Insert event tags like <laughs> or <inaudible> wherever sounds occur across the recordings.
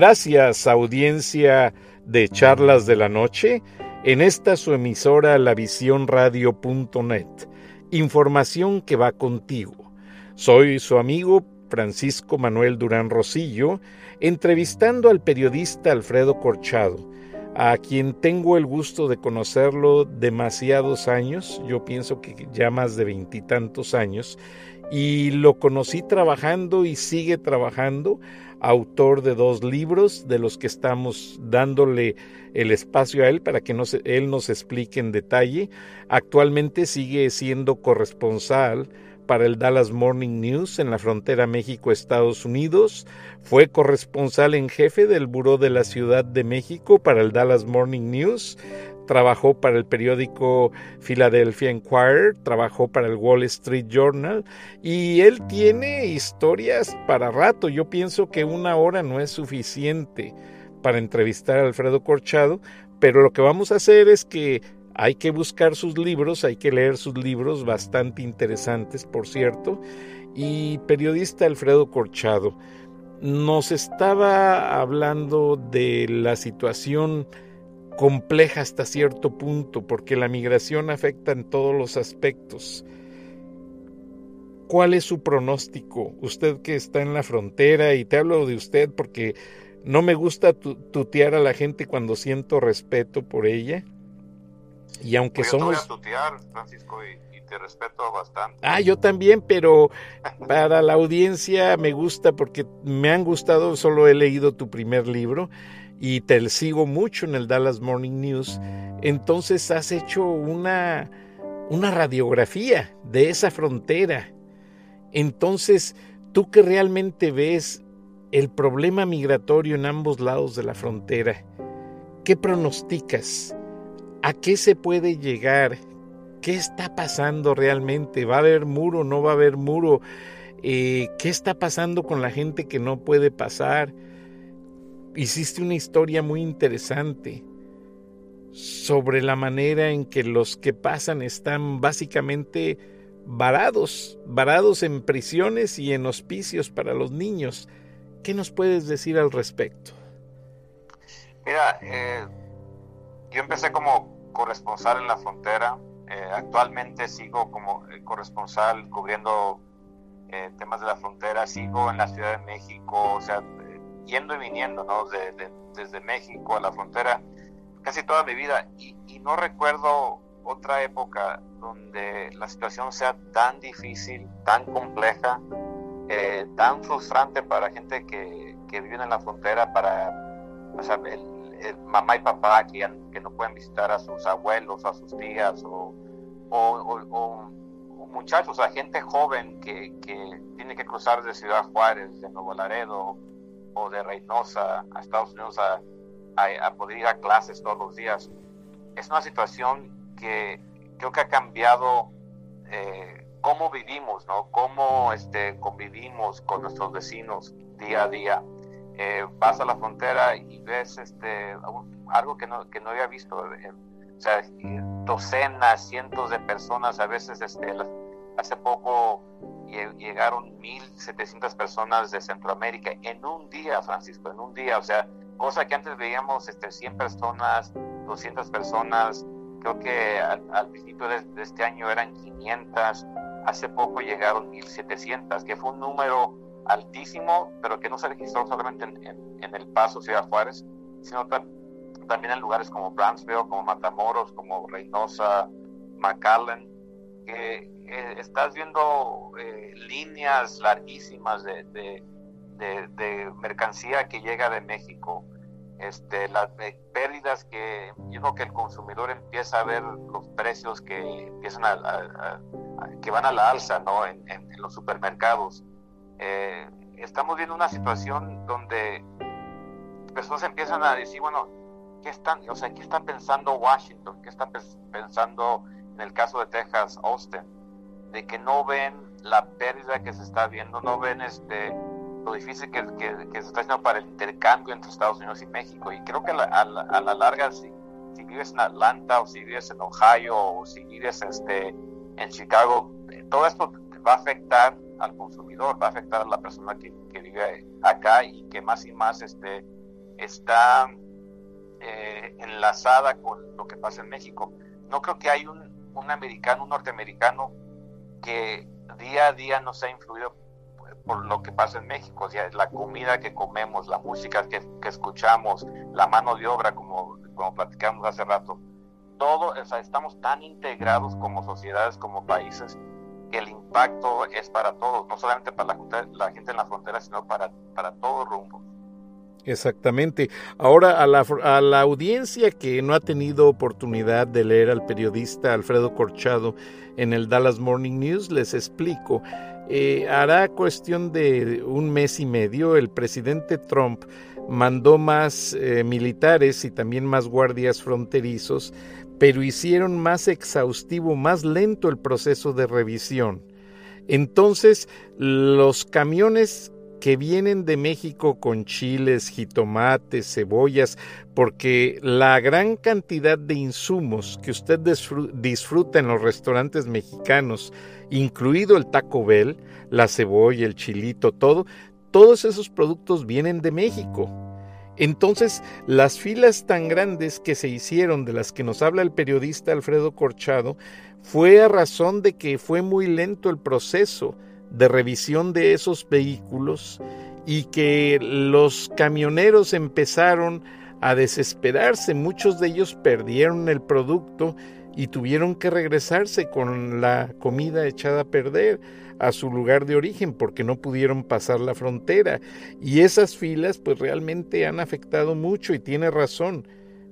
Gracias, audiencia de Charlas de la Noche, en esta su emisora lavisiónradio.net. Información que va contigo. Soy su amigo Francisco Manuel Durán Rosillo, entrevistando al periodista Alfredo Corchado, a quien tengo el gusto de conocerlo demasiados años, yo pienso que ya más de veintitantos años, y lo conocí trabajando y sigue trabajando autor de dos libros de los que estamos dándole el espacio a él para que él nos explique en detalle. Actualmente sigue siendo corresponsal para el Dallas Morning News en la frontera México-Estados Unidos. Fue corresponsal en jefe del Buró de la Ciudad de México para el Dallas Morning News trabajó para el periódico Philadelphia Inquirer, trabajó para el Wall Street Journal y él tiene historias para rato. Yo pienso que una hora no es suficiente para entrevistar a Alfredo Corchado, pero lo que vamos a hacer es que hay que buscar sus libros, hay que leer sus libros, bastante interesantes, por cierto. Y periodista Alfredo Corchado nos estaba hablando de la situación compleja hasta cierto punto, porque la migración afecta en todos los aspectos. ¿Cuál es su pronóstico? Usted que está en la frontera, y te hablo de usted porque no me gusta tutear a la gente cuando siento respeto por ella. Y aunque somos... Te tutear, Francisco, y, y, te respeto bastante. Ah, yo también, pero para la audiencia me gusta porque me han gustado, solo he leído tu primer libro y te sigo mucho en el Dallas Morning News, entonces has hecho una, una radiografía de esa frontera. Entonces, tú que realmente ves el problema migratorio en ambos lados de la frontera, ¿qué pronosticas? ¿A qué se puede llegar? ¿Qué está pasando realmente? ¿Va a haber muro? ¿No va a haber muro? Eh, ¿Qué está pasando con la gente que no puede pasar? Hiciste una historia muy interesante sobre la manera en que los que pasan están básicamente varados, varados en prisiones y en hospicios para los niños. ¿Qué nos puedes decir al respecto? Mira, eh, yo empecé como corresponsal en la frontera. Eh, actualmente sigo como eh, corresponsal cubriendo temas de la frontera. Sigo en la Ciudad de México, o sea, yendo y viniendo, ¿no? desde México a la frontera casi toda mi vida y, no recuerdo otra época donde la situación sea tan difícil, tan compleja, eh, tan frustrante para gente que, que, vive en la frontera, para o sea, el, mamá y papá que, que no pueden visitar a sus abuelos, a sus tías, o, o, o, muchachos, o sea, gente joven que, que tiene que cruzar de Ciudad Juárez, de Nuevo Laredo, de Reynosa a Estados Unidos a, a, poder ir a clases todos los días. Es una situación que creo que ha cambiado eh, cómo vivimos, ¿no? Cómo este, convivimos con nuestros vecinos día a día. Eh, vas a la frontera y ves este, algo que no, que no había visto. Eh, o sea, docenas, cientos de personas, a veces este, hace poco llegaron 1.700 personas de Centroamérica en un día, Francisco, en un día. O sea, cosa que antes veíamos este, 100 personas, 200 personas. Creo que al, principio de, este año eran 500. Hace poco llegaron 1.700, que fue un número altísimo, pero que no se registró solamente en, El Paso, Ciudad Juárez, sino también en lugares como Brownsville, como Matamoros, como Reynosa, McAllen, eh, estás viendo eh, líneas larguísimas de, de, mercancía que llega de México. Este, las pérdidas que creo que el consumidor empieza a ver los precios que empiezan a, que van a la alza ¿no? en, los supermercados. Eh, estamos viendo una situación donde personas empiezan a decir, bueno, ¿qué están, o sea, qué está pensando Washington? ¿Qué está pensando el caso de Texas, Austin? de que no ven la pérdida que se está viendo, no ven este lo difícil que, se está haciendo para el intercambio entre Estados Unidos y México. Y creo que a la, larga, si, si, vives en Atlanta o si vives en Ohio o si vives este, en Chicago, todo esto va a afectar al consumidor, va a afectar a la persona que, vive acá y que más y más este, está eh, enlazada con lo que pasa en México. No creo que hay un, un americano, un norteamericano que día a día nos ha influido por lo que pasa en México, o sea, la comida que comemos, la música que, escuchamos, la mano de obra, como, como platicamos hace rato, todo, o sea, estamos tan integrados como sociedades, como países, que el impacto es para todos, no solamente para la, la gente en la frontera, sino para, para todo rumbo. Exactamente. Ahora, a la, a la audiencia que no ha tenido oportunidad de leer al periodista Alfredo Corchado en el Dallas Morning News, les explico. Eh, hará cuestión de un mes y medio, el presidente Trump mandó más eh, militares y también más guardias fronterizos pero hicieron más exhaustivo, más lento el proceso de revisión. Entonces, los camiones que vienen de México con chiles, jitomates, cebollas, porque la gran cantidad de insumos que usted disfruta en los restaurantes mexicanos, incluido el Taco Bell, la cebolla, el chilito, todo, todos esos productos vienen de México. Entonces, las filas tan grandes que se hicieron de las que nos habla el periodista Alfredo Corchado fue a razón de que fue muy lento el proceso de revisión de esos vehículos y que los camioneros empezaron a desesperarse, muchos de ellos perdieron el producto y tuvieron que regresarse con la comida echada a perder a su lugar de origen porque no pudieron pasar la frontera. Y esas filas pues realmente han afectado mucho y tiene razón.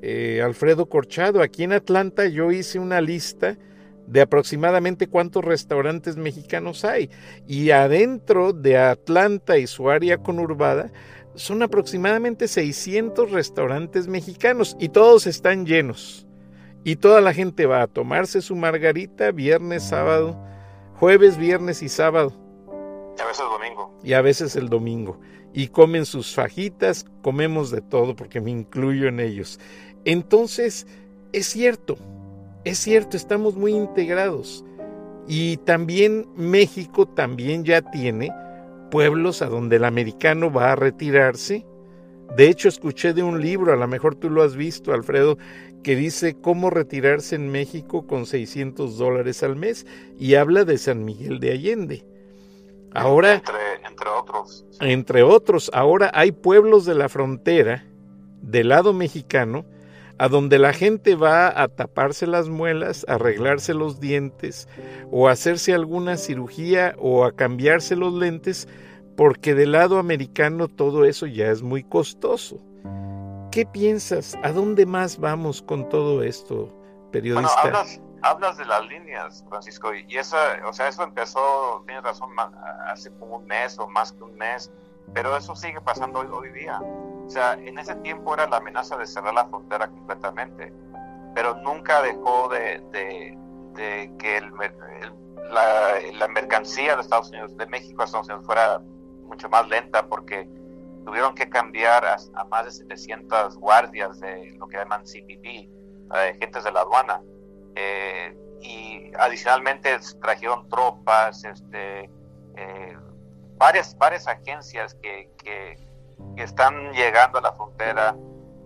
Eh, Alfredo Corchado, aquí en Atlanta yo hice una lista de aproximadamente cuántos restaurantes mexicanos hay. Y adentro de Atlanta y su área conurbada son aproximadamente 600 restaurantes mexicanos y todos están llenos. Y toda la gente va a tomarse su margarita viernes, sábado, jueves, viernes y sábado. Y a veces el domingo. Y a veces el domingo. Y comen sus fajitas, comemos de todo porque me incluyo en ellos. Entonces, es cierto, es cierto, estamos muy integrados. Y también México también ya tiene pueblos a donde el americano va a retirarse. De hecho, escuché de un libro, a lo mejor tú lo has visto, Alfredo, que dice cómo retirarse en México con 600 dólares al mes y habla de San Miguel de Allende. Ahora, entre, otros. Entre otros, ahora hay pueblos de la frontera, del lado mexicano, a donde la gente va a taparse las muelas, a arreglarse los dientes o a hacerse alguna cirugía o a cambiarse los lentes, porque del lado americano todo eso ya es muy costoso. ¿Qué piensas? ¿A dónde más vamos con todo esto, periodista? Bueno, hablas, de las líneas, Francisco, y eso, o sea, eso empezó, tienes razón, hace como un mes o más que un mes, pero eso sigue pasando hoy, día. O sea, en ese tiempo era la amenaza de cerrar la frontera completamente, pero nunca dejó de, que la, la mercancía de Estados Unidos, de México a Estados Unidos fuera mucho más lenta porque tuvieron que cambiar a, más de 700 guardias de lo que llaman CPP, eh, agentes de la aduana. Eh, y adicionalmente trajeron tropas, este, eh, varias, varias agencias que, están llegando a la frontera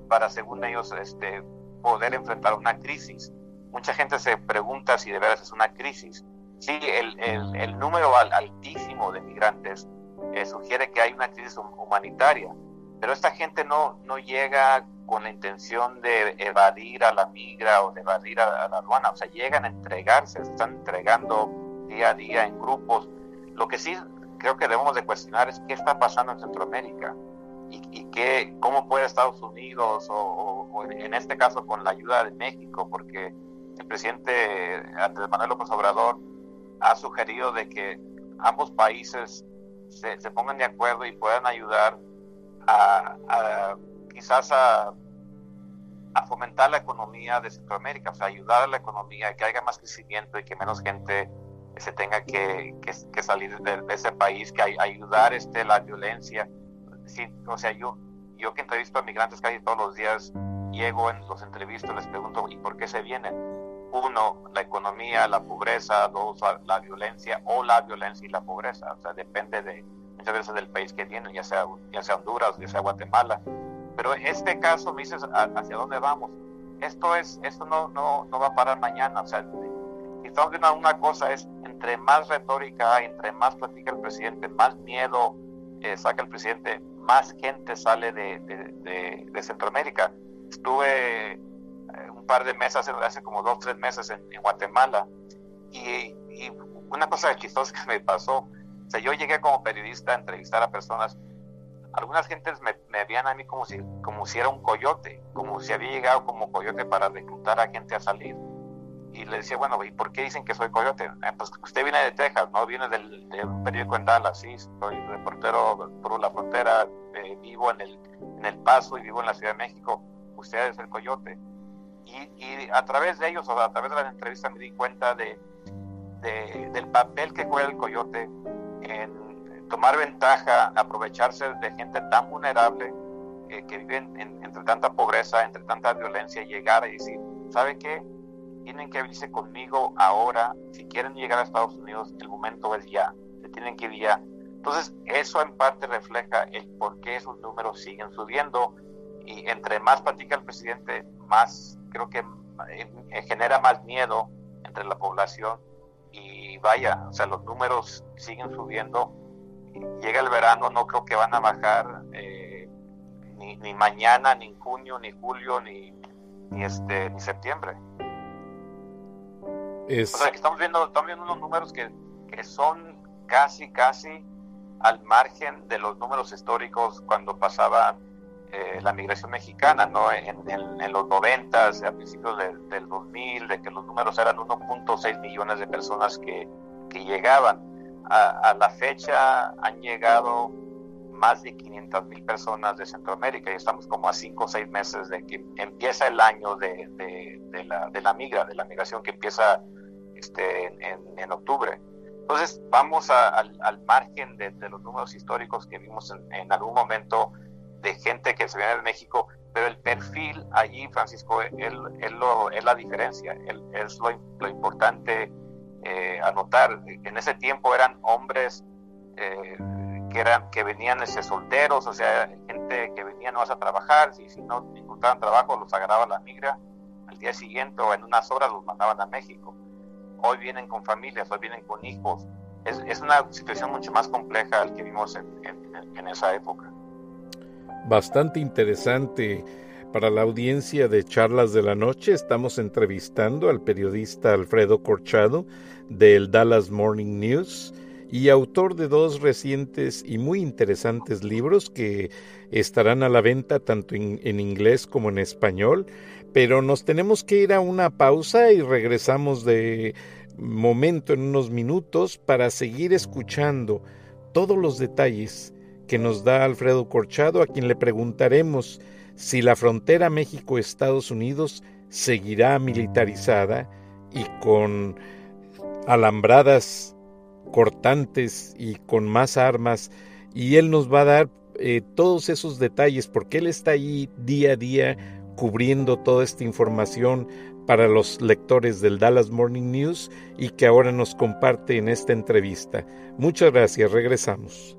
para, según ellos, este, poder enfrentar una crisis. Mucha gente se pregunta si de veras es una crisis. Sí, el, el, número altísimo de migrantes eh, sugiere que hay una crisis humanitaria, pero esta gente no, no llega con la intención de evadir a la migra o de evadir a, la aduana, o sea, llegan a entregarse, están entregando día a día en grupos. Lo que sí creo que debemos de cuestionar es qué está pasando en Centroamérica y, y qué, cómo puede Estados Unidos o, en este caso con la ayuda de México, porque el presidente Andrés Manuel López Obrador ha sugerido de que ambos países se, pongan de acuerdo y puedan ayudar a, quizás a, fomentar la economía de Centroamérica, o sea, ayudar a la economía, que haya más crecimiento y que menos gente se tenga que, salir de, ese país, que ayudar este, la violencia. Sí, o sea, yo, yo que entrevisto a migrantes casi todos los días, llego en los entrevistos, les pregunto, ¿y por qué se vienen? uno, la economía, la pobreza, dos, la violencia o la violencia y la pobreza. O sea, depende de muchas veces del país que vienen, ya sea, ya sea Honduras, ya sea Guatemala. Pero en este caso me dices, ¿hacia dónde vamos? Esto es, esto no, no, no va a parar mañana. O sea, estamos viendo una cosa es, entre más retórica hay, entre más platica el presidente, más miedo eh, saca el presidente, más gente sale de, de, Centroamérica. Estuve eh, un par de meses, hace como dos, tres meses en, Guatemala, y, una cosa chistosa <laughs> que me pasó, o sea, yo llegué como periodista a entrevistar a personas, algunas gentes me, me veían a mí como si, como si era un coyote, como si había llegado como coyote para reclutar a gente a salir y le decía, bueno, ¿y por qué dicen que soy coyote? Eh, pues usted viene de Texas, ¿no? Viene del, de un periódico en Dallas, sí, soy reportero por la frontera, eh, vivo en el, en el Paso y vivo en la Ciudad de México, usted es el coyote. Y, y a través de ellos, o a través de las entrevistas, me di cuenta de, del papel que juega el coyote en tomar ventaja, aprovecharse de gente tan vulnerable eh, que vive entre tanta pobreza, entre tanta violencia, y llegar y decir, ¿sabe qué? Tienen que venirse conmigo ahora. Si quieren llegar a Estados Unidos, el momento es ya. Se tienen que ir ya. Entonces, eso en parte refleja el por qué esos números siguen subiendo. Y entre más platica el presidente, más creo que eh, genera más miedo entre la población. Y vaya, o sea, los números siguen subiendo. Llega el verano, no creo que van a bajar eh, ni, ni mañana, ni junio, ni julio, ni, ni, este, ni septiembre. O sea, que estamos viendo, estamos viendo unos números que, que son casi, casi al margen de los números históricos cuando pasaba eh, la migración mexicana, ¿no? En, en, los 90, a principios del 2000, de que los números eran 1.6 millones de personas que, que llegaban. A, a, la fecha han llegado más de 500 mil personas de Centroamérica y estamos como a 5 o 6 meses de que empieza el año de, de, de, la, de la migra, de la migración que empieza este, en, octubre. Entonces vamos al, margen de, los números históricos que vimos en, algún momento de gente que se viene de México, pero el perfil allí, Francisco, él, él lo, es la diferencia, él, es lo, importante eh, anotar. En ese tiempo eran hombres eh, que, eran, que venían ese, solteros, o sea, gente que venía no a trabajar, si no encontraban trabajo los agarraba la migra al día siguiente o en unas horas los mandaban a México hoy vienen con familias, hoy vienen con hijos. Es, es una situación mucho más compleja al que vimos en, en, esa época. Bastante interesante. Para la audiencia de Charlas de la Noche estamos entrevistando al periodista Alfredo Corchado del Dallas Morning News y autor de dos recientes y muy interesantes libros que estarán a la venta tanto en, inglés como en español. Pero nos tenemos que ir a una pausa y regresamos de momento en unos minutos para seguir escuchando todos los detalles que nos da Alfredo Corchado, a quien le preguntaremos si la frontera México-Estados Unidos seguirá militarizada y con alambradas cortantes y con más armas, y él nos va a dar eh, todos esos detalles porque él está ahí día a día cubriendo toda esta información para los lectores del Dallas Morning News y que ahora nos comparte en esta entrevista. Muchas gracias, regresamos.